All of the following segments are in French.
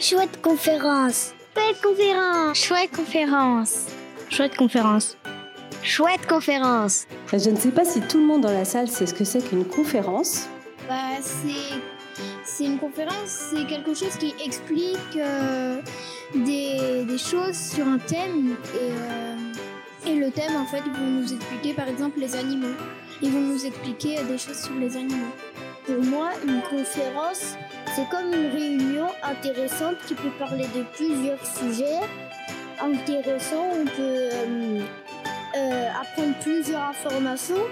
Chouette conférence. Chouette conférence. Chouette conférence. Chouette conférence. Chouette conférence. Je ne sais pas si tout le monde dans la salle sait ce que c'est qu'une conférence. Bah, c'est c'est une conférence, c'est quelque chose qui explique euh, des, des, choses sur un thème et, euh, et le thème en fait ils vont nous expliquer par exemple les animaux. Ils vont nous expliquer des choses sur les animaux. Pour moi, une conférence, c'est comme une réunion intéressante qui peut parler de plusieurs sujets intéressants. On peut euh, euh, apprendre plusieurs informations.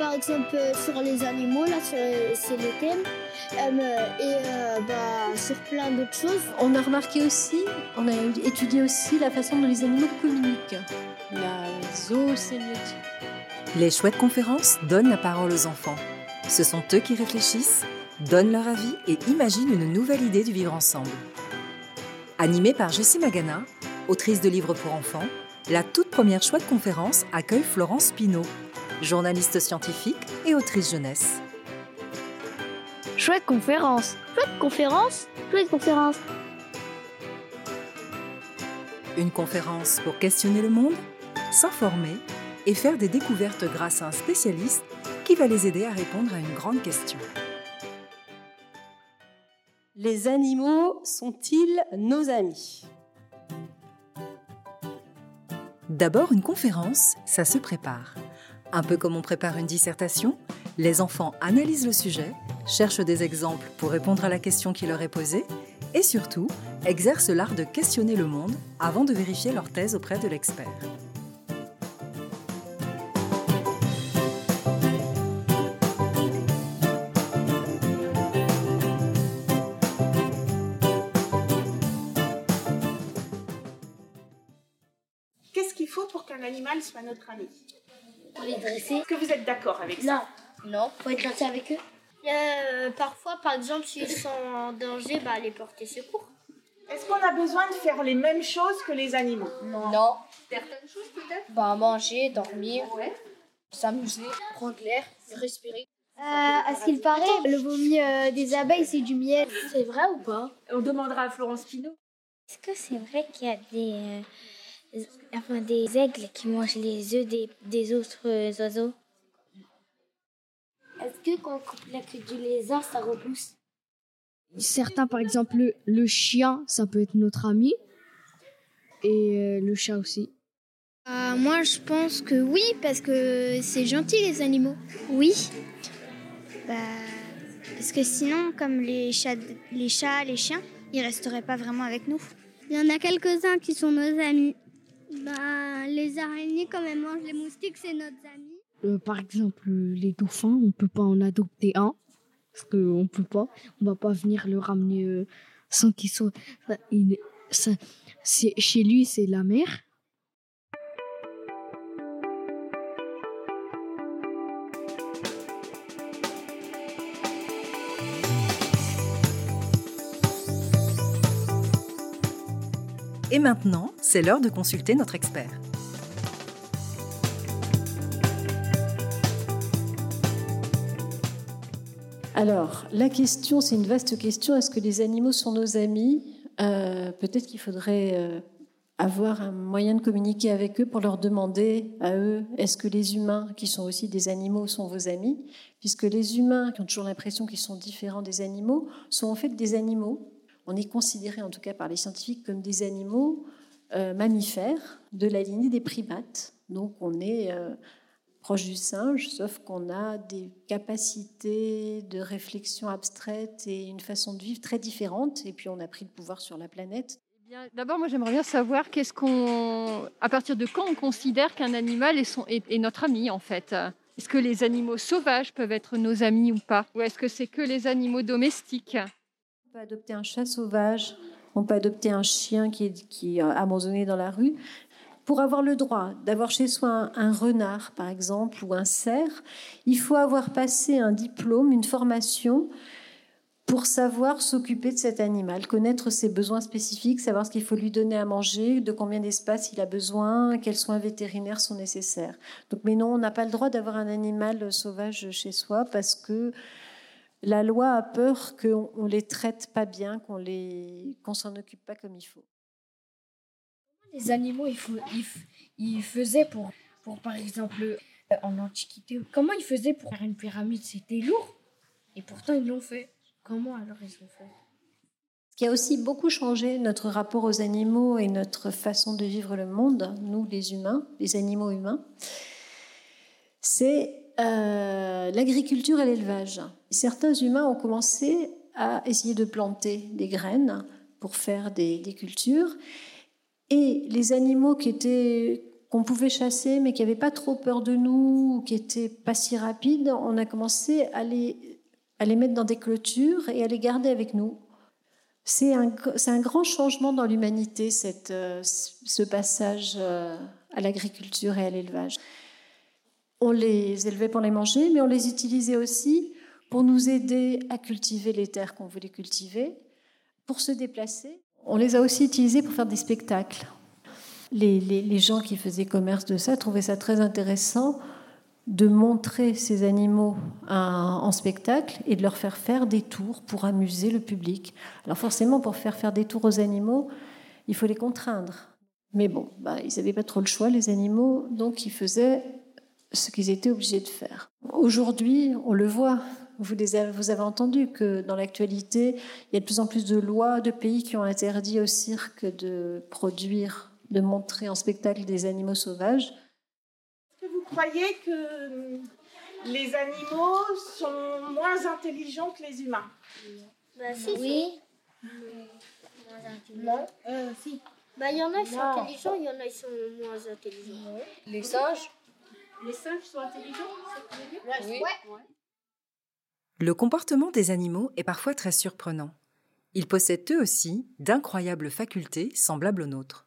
Par exemple, euh, sur les animaux, là, c'est le thème. Euh, et euh, bah, sur plein d'autres choses. On a remarqué aussi, on a étudié aussi la façon dont les animaux communiquent. La zoosémiotique. Les chouettes conférences donnent la parole aux enfants. Ce sont eux qui réfléchissent, donnent leur avis et imaginent une nouvelle idée du vivre ensemble. Animée par Jessie Magana, autrice de livres pour enfants, la toute première chouette conférence accueille Florence Pinault, journaliste scientifique et autrice jeunesse. Chouette conférence. Chouette conférence. Chouette conférence. Une conférence pour questionner le monde, s'informer et faire des découvertes grâce à un spécialiste qui va les aider à répondre à une grande question. Les animaux sont-ils nos amis? D'abord, une conférence, ça se prépare. Un peu comme on prépare une dissertation, les enfants analysent le sujet, cherchent des exemples pour répondre à la question qui leur est posée et surtout exercent l'art de questionner le monde avant de vérifier leur thèse auprès de l'expert. Faut pour qu'un animal soit notre ami Pour les dresser. Est-ce que vous êtes d'accord avec ça? Non. Non, faut être gentil avec eux? Euh, parfois, par exemple, s'ils sont en danger, bah, les porter secours. Est-ce qu'on a besoin de faire les mêmes choses que les animaux? Non. Certaines choses peut-être? Bah manger, dormir, s'amuser, prendre l'air, respirer. Euh, à ce qu'il paraît, le vomi euh, des abeilles, c'est du miel. C'est vrai ou pas? On demandera à Florence Pinault. Est-ce que c'est vrai qu'il y a des, euh, enfin, des aigles qui mangent les œufs des, des autres oiseaux Est-ce que quand on coupe la queue du lézard, ça repousse? Certains, par exemple, le, le chien, ça peut être notre ami. Et euh, le chat aussi. Euh, moi, je pense que oui, parce que c'est gentil, les animaux. Oui. Bah, parce que sinon, comme les chats, les chats, les chiens, ils resteraient pas vraiment avec nous. Il y en a quelques-uns qui sont nos amis. Bah, les araignées, quand elles mangent les moustiques, c'est nos amis. Euh, par exemple, les dauphins, on peut pas en adopter un. Parce qu'on peut pas. On va pas venir le ramener euh, sans qu'il soit. chez lui, c'est la mer. Maintenant, c'est l'heure de consulter notre expert. Alors, la question, c'est une vaste question. Est-ce que les animaux sont nos amis? Euh, Peut-être qu'il faudrait euh, avoir un moyen de communiquer avec eux pour leur demander à eux, est-ce que les humains, qui sont aussi des animaux, sont vos amis? Puisque les humains, qui ont toujours l'impression qu'ils sont différents des animaux, sont en fait des animaux. On est considérés, en tout cas par les scientifiques, comme des animaux euh, mammifères de la lignée des primates. Donc on est euh, proche du singe, sauf qu'on a des capacités de réflexion abstraite et une façon de vivre très différentes. Et puis on a pris le pouvoir sur la planète. Bien, D'abord, moi, j'aimerais bien savoir qu'est-ce à partir de quand on considère qu'un animal est- est notre ami, en fait? Est-ce que les animaux sauvages peuvent être nos amis ou pas? Ou est-ce que c'est que les animaux domestiques? On peut adopter un chat sauvage, on peut adopter un chien qui est, qui abandonné dans la rue. Pour avoir le droit d'avoir chez soi un, un renard, par exemple, ou un cerf, il faut avoir passé un diplôme, une formation pour savoir s'occuper de cet animal, connaître ses besoins spécifiques, savoir ce qu'il faut lui donner à manger, de combien d'espace il a besoin, quels soins vétérinaires sont nécessaires. Donc, mais non, on n'a pas le droit d'avoir un animal sauvage chez soi parce que La loi a peur qu'on ne les traite pas bien, qu'on les, qu'on s'en occupe pas comme il faut. Les animaux, faut, ils faisaient pour, pour, par exemple, euh, en Antiquité, comment ils faisaient pour faire une pyramide? C'était lourd. Et pourtant, ils l'ont fait. Comment alors ils l'ont fait? Ce qui a aussi beaucoup changé notre rapport aux animaux et notre façon de vivre le monde, nous les humains, les animaux humains, c'est euh, l'agriculture et l'élevage. Certains humains ont commencé à essayer de planter des graines pour faire des, cultures. Et les animaux qu'on pouvait chasser, mais qui n'avaient pas trop peur de nous, ou qui n'étaient pas si rapides, on a commencé à les, mettre dans des clôtures et à les garder avec nous. C'est un, un, grand changement dans l'humanité, euh, ce passage euh, à l'agriculture et à l'élevage. On les élevait pour les manger, mais on les utilisait aussi pour nous aider à cultiver les terres qu'on voulait cultiver, pour se déplacer. On les a aussi utilisés pour faire des spectacles. Les, gens qui faisaient commerce de ça trouvaient ça très intéressant de montrer ces animaux en spectacle et de leur faire faire des tours pour amuser le public. Alors forcément, pour faire faire des tours aux animaux, il faut les contraindre. Mais bon, bah, ils n'avaient pas trop le choix, les animaux, donc ils faisaient ce qu'ils étaient obligés de faire. Aujourd'hui, on le voit, vous, vous avez entendu que dans l'actualité, il y a de plus en plus de lois de pays qui ont interdit au cirque de produire, de montrer en spectacle des animaux sauvages. Est-ce que vous croyez que les animaux sont moins intelligents que les humains? Bah, Oui. Non. Euh, si. Bah, il y en a qui sont intelligents, il y en a qui sont moins intelligents. Les singes? Les singes sont intelligents Oui. Le comportement des animaux est parfois très surprenant. Ils possèdent eux aussi d'incroyables facultés semblables aux nôtres.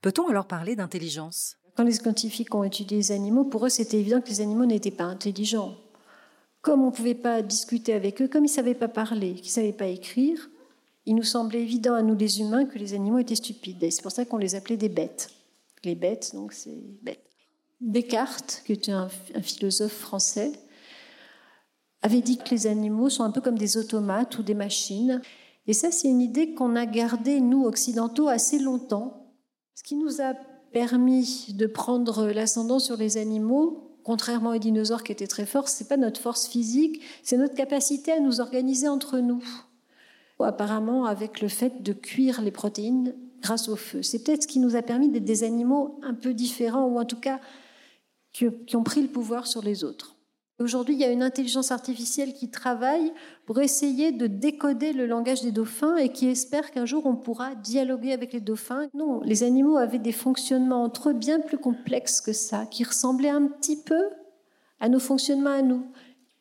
Peut-on alors parler d'intelligence? Quand les scientifiques ont étudié les animaux, pour eux c'était évident que les animaux n'étaient pas intelligents. Comme on ne pouvait pas discuter avec eux, comme ils ne savaient pas parler, qu'ils ne savaient pas écrire, il nous semblait évident à nous les humains que les animaux étaient stupides. Et c'est pour ça qu'on les appelait des bêtes. Les bêtes, donc c'est bêtes. Descartes, qui était un, philosophe français, avait dit que les animaux sont un peu comme des automates ou des machines. Et ça, c'est une idée qu'on a gardée, nous, occidentaux, assez longtemps. Ce qui nous a permis de prendre l'ascendant sur les animaux, contrairement aux dinosaures qui étaient très forts, ce n'est pas notre force physique, c'est notre capacité à nous organiser entre nous. Apparemment, avec le fait de cuire les protéines grâce au feu. C'est peut-être ce qui nous a permis d'être des animaux un peu différents, ou en tout cas qui ont pris le pouvoir sur les autres. Aujourd'hui, il y a une intelligence artificielle qui travaille pour essayer de décoder le langage des dauphins et qui espère qu'un jour on pourra dialoguer avec les dauphins. Non, les animaux avaient des fonctionnements entre eux bien plus complexes que ça, qui ressemblaient un petit peu à nos fonctionnements à nous,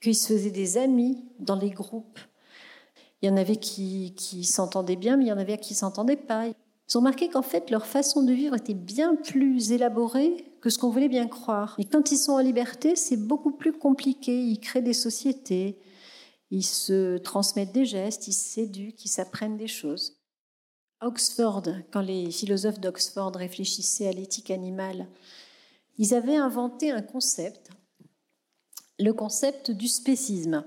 qu'ils se faisaient des amis dans les groupes. Il y en avait qui, qui s'entendaient bien, mais il y en avait qui s'entendaient pas. Ils ont remarqué qu'en fait, leur façon de vivre était bien plus élaborée que ce qu'on voulait bien croire. Et quand ils sont en liberté, c'est beaucoup plus compliqué. Ils créent des sociétés, ils se transmettent des gestes, ils s'éduquent, ils s'apprennent des choses. Oxford, quand les philosophes d'Oxford réfléchissaient à l'éthique animale, ils avaient inventé un concept, le concept du spécisme.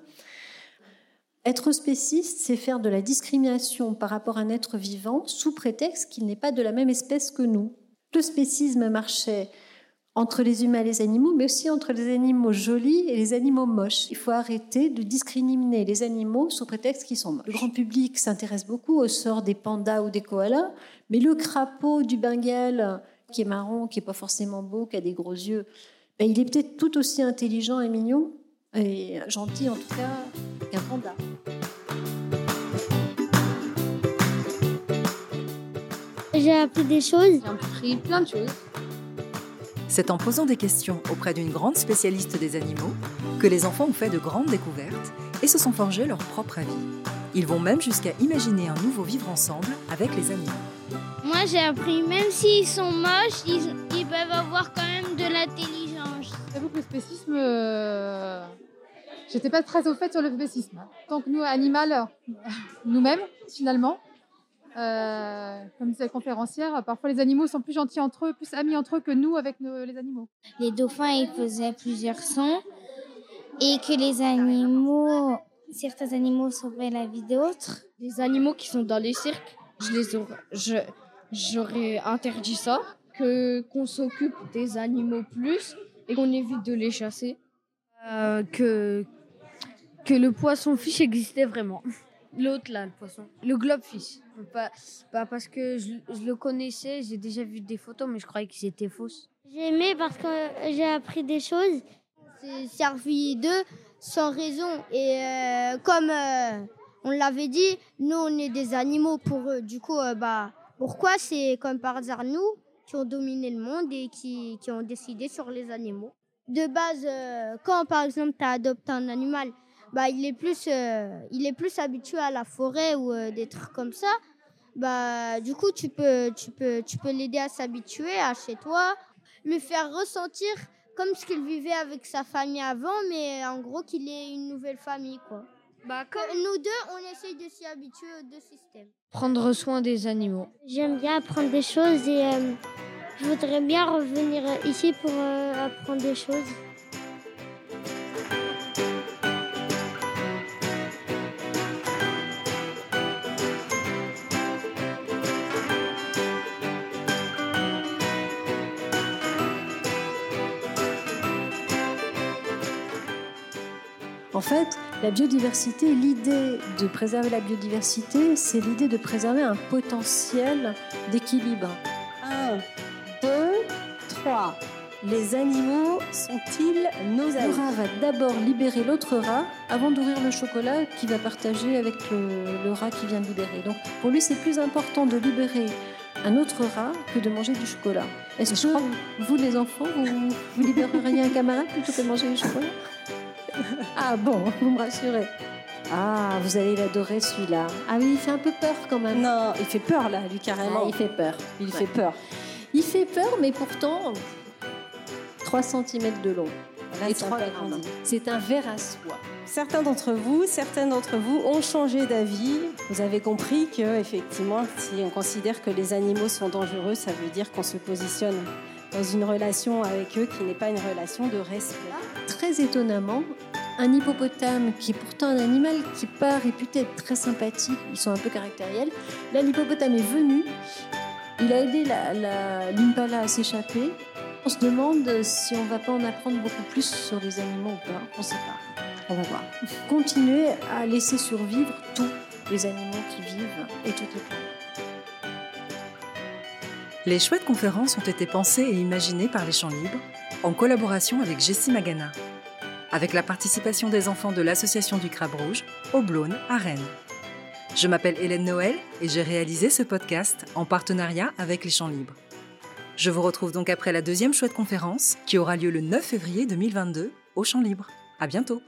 Être spéciste, c'est faire de la discrimination par rapport à un être vivant sous prétexte qu'il n'est pas de la même espèce que nous. Le spécisme marchait entre les humains et les animaux, mais aussi entre les animaux jolis et les animaux moches. Il faut arrêter de discriminer les animaux sous prétexte qu'ils sont moches. Le grand public s'intéresse beaucoup au sort des pandas ou des koalas, mais le crapaud du Bengale, qui est marron, qui n'est pas forcément beau, qui a des gros yeux, ben, il est peut-être tout aussi intelligent et mignon, et gentil en tout cas, qu'un panda. J'ai appris des choses. J'ai appris plein de choses. C'est en posant des questions auprès d'une grande spécialiste des animaux que les enfants ont fait de grandes découvertes et se sont forgés leur propre avis. Ils vont même jusqu'à imaginer un nouveau vivre ensemble avec les animaux. Moi j'ai appris, même s'ils sont moches, ils, peuvent avoir quand même de l'intelligence. J'avoue que le spécisme, euh, j'étais pas très au fait sur le spécisme. Tant que nous, animal, nous-mêmes, finalement, euh, comme disait la conférencière, parfois les animaux sont plus gentils entre eux, plus amis entre eux que nous avec les animaux. Les dauphins, ils faisaient plusieurs sons et que les animaux, certains animaux sauveraient la vie d'autres. Les animaux qui sont dans les cirques, je les aurais, je, j'aurais interdit ça. Que qu'on s'occupe des animaux plus et qu'on évite de les chasser. Euh, que, que le poisson fish existait vraiment. L'autre là, le poisson. Le globefish. Pas, pas parce que je, le connaissais, j'ai déjà vu des photos, mais je croyais qu'ils étaient fausses. J'ai aimé parce que j'ai appris des choses. C'est servi d'eux sans raison. Et euh, comme euh, on l'avait dit, nous on est des animaux pour eux. Du coup, euh, bah, pourquoi? C'est comme par hasard nous qui ont dominé le monde et qui, qui ont décidé sur les animaux. De base, quand par exemple tu adoptes un animal, bah, il, est plus, euh, il est plus habitué à la forêt ou euh, des trucs comme ça. Bah, du coup, tu peux, tu peux, tu peux l'aider à s'habituer à chez toi, lui faire ressentir comme ce qu'il vivait avec sa famille avant, mais en gros qu'il ait une nouvelle famille. Quoi. Bah, Que nous deux, on essaye de s'y habituer aux deux systèmes. Prendre soin des animaux. J'aime bien apprendre des choses et euh, je voudrais bien revenir ici pour euh, apprendre des choses. En fait, la biodiversité, l'idée de préserver la biodiversité, c'est l'idée de préserver un potentiel d'équilibre. Un, deux, trois. Les animaux sont-ils nos Le amis rat va d'abord libérer l'autre rat avant d'ouvrir le chocolat qu'il va partager avec le, le rat qui vient de libérer. Donc pour lui, c'est plus important de libérer un autre rat que de manger du chocolat. Est-ce que vous, les enfants, vous, vous libéreriez un camarade plutôt que de manger du chocolat? Ah bon, vous me rassurez. Ah, vous allez l'adorer celui-là. Ah oui, il fait un peu peur quand même. Non, il fait peur là, lui carrément. Ah, il fait peur. Il Ouais. fait peur. Il fait peur, mais pourtant 3 cm de long. Là, et c'est un 3 peu grammes. grandi. C'est un verre à soie. Certains d'entre vous, certaines d'entre vous ont changé d'avis. Vous avez compris que effectivement, si on considère que les animaux sont dangereux, ça veut dire qu'on se positionne dans une relation avec eux qui n'est pas une relation de respect. Très étonnamment, un hippopotame qui est pourtant un animal qui n'est pas réputé être très sympathique, ils sont un peu caractériels. Là, l'hippopotame est venu, il a aidé la- la- l'impala à s'échapper. On se demande si on va pas en apprendre beaucoup plus sur les animaux ou pas. On ne sait pas. On va voir. Continuer à laisser survivre tous les animaux qui vivent et toutes les plantes. Les chouettes conférences ont été pensées et imaginées par les Champs Libres en collaboration avec Jessie Magana, avec la participation des enfants de l'Association du Crabe Rouge, au Blône, à Rennes. Je m'appelle Hélène Noël et j'ai réalisé ce podcast en partenariat avec les Champs Libres. Je vous retrouve donc après la deuxième chouette conférence qui aura lieu le 9 février 2022 au Champs Libres. À bientôt!